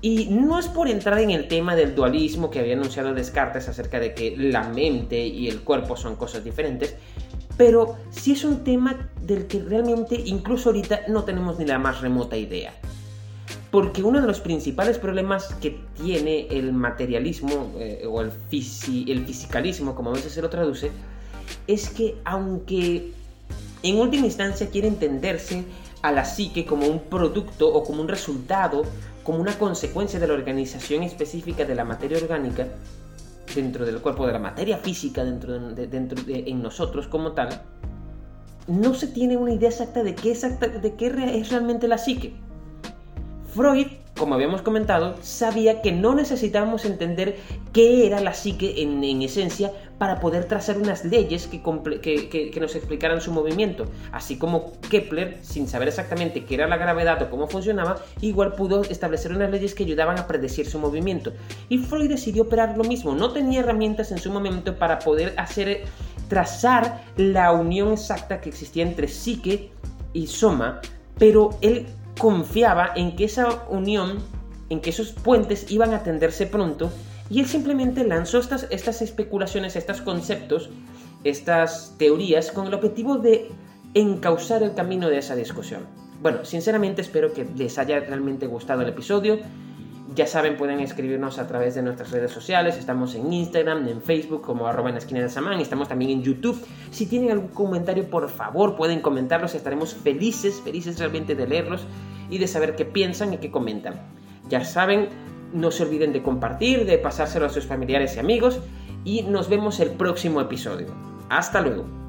Y no es por entrar en el tema del dualismo que había anunciado Descartes acerca de que la mente y el cuerpo son cosas diferentes, pero sí es un tema del que realmente incluso ahorita no tenemos ni la más remota idea. Porque uno de los principales problemas que tiene el materialismo eh, o el, el fisicalismo, como a veces se lo traduce, es que aunque en última instancia quiere entenderse a la psique como un producto o como un resultado, como una consecuencia de la organización específica de la materia orgánica dentro del cuerpo, de la materia física dentro dentro en nosotros como tal, no se tiene una idea exacta de qué, exacta, de qué es realmente la psique. Freud, como habíamos comentado, sabía que no necesitábamos entender qué era la psique en, esencia para poder trazar unas leyes que, nos explicaran su movimiento. Así como Kepler, sin saber exactamente qué era la gravedad o cómo funcionaba, igual pudo establecer unas leyes que ayudaban a predecir su movimiento. Y Freud decidió operar lo mismo. No tenía herramientas en su momento para poder hacer trazar la unión exacta que existía entre psique y soma, pero él confiaba en que esa unión, en que esos puentes iban a tenderse pronto, y él simplemente lanzó estas, estas especulaciones, estos conceptos, estas teorías, con el objetivo de encauzar el camino de esa discusión. Bueno, sinceramente espero que les haya realmente gustado el episodio. Ya saben, pueden escribirnos a través de nuestras redes sociales. Estamos en Instagram, en Facebook como arroba en la esquina de Samán. Estamos también en YouTube. Si tienen algún comentario, por favor, pueden comentarlos. Estaremos felices, felices realmente de leerlos y de saber qué piensan y qué comentan. Ya saben, no se olviden de compartir, de pasárselo a sus familiares y amigos. Y nos vemos el próximo episodio. Hasta luego.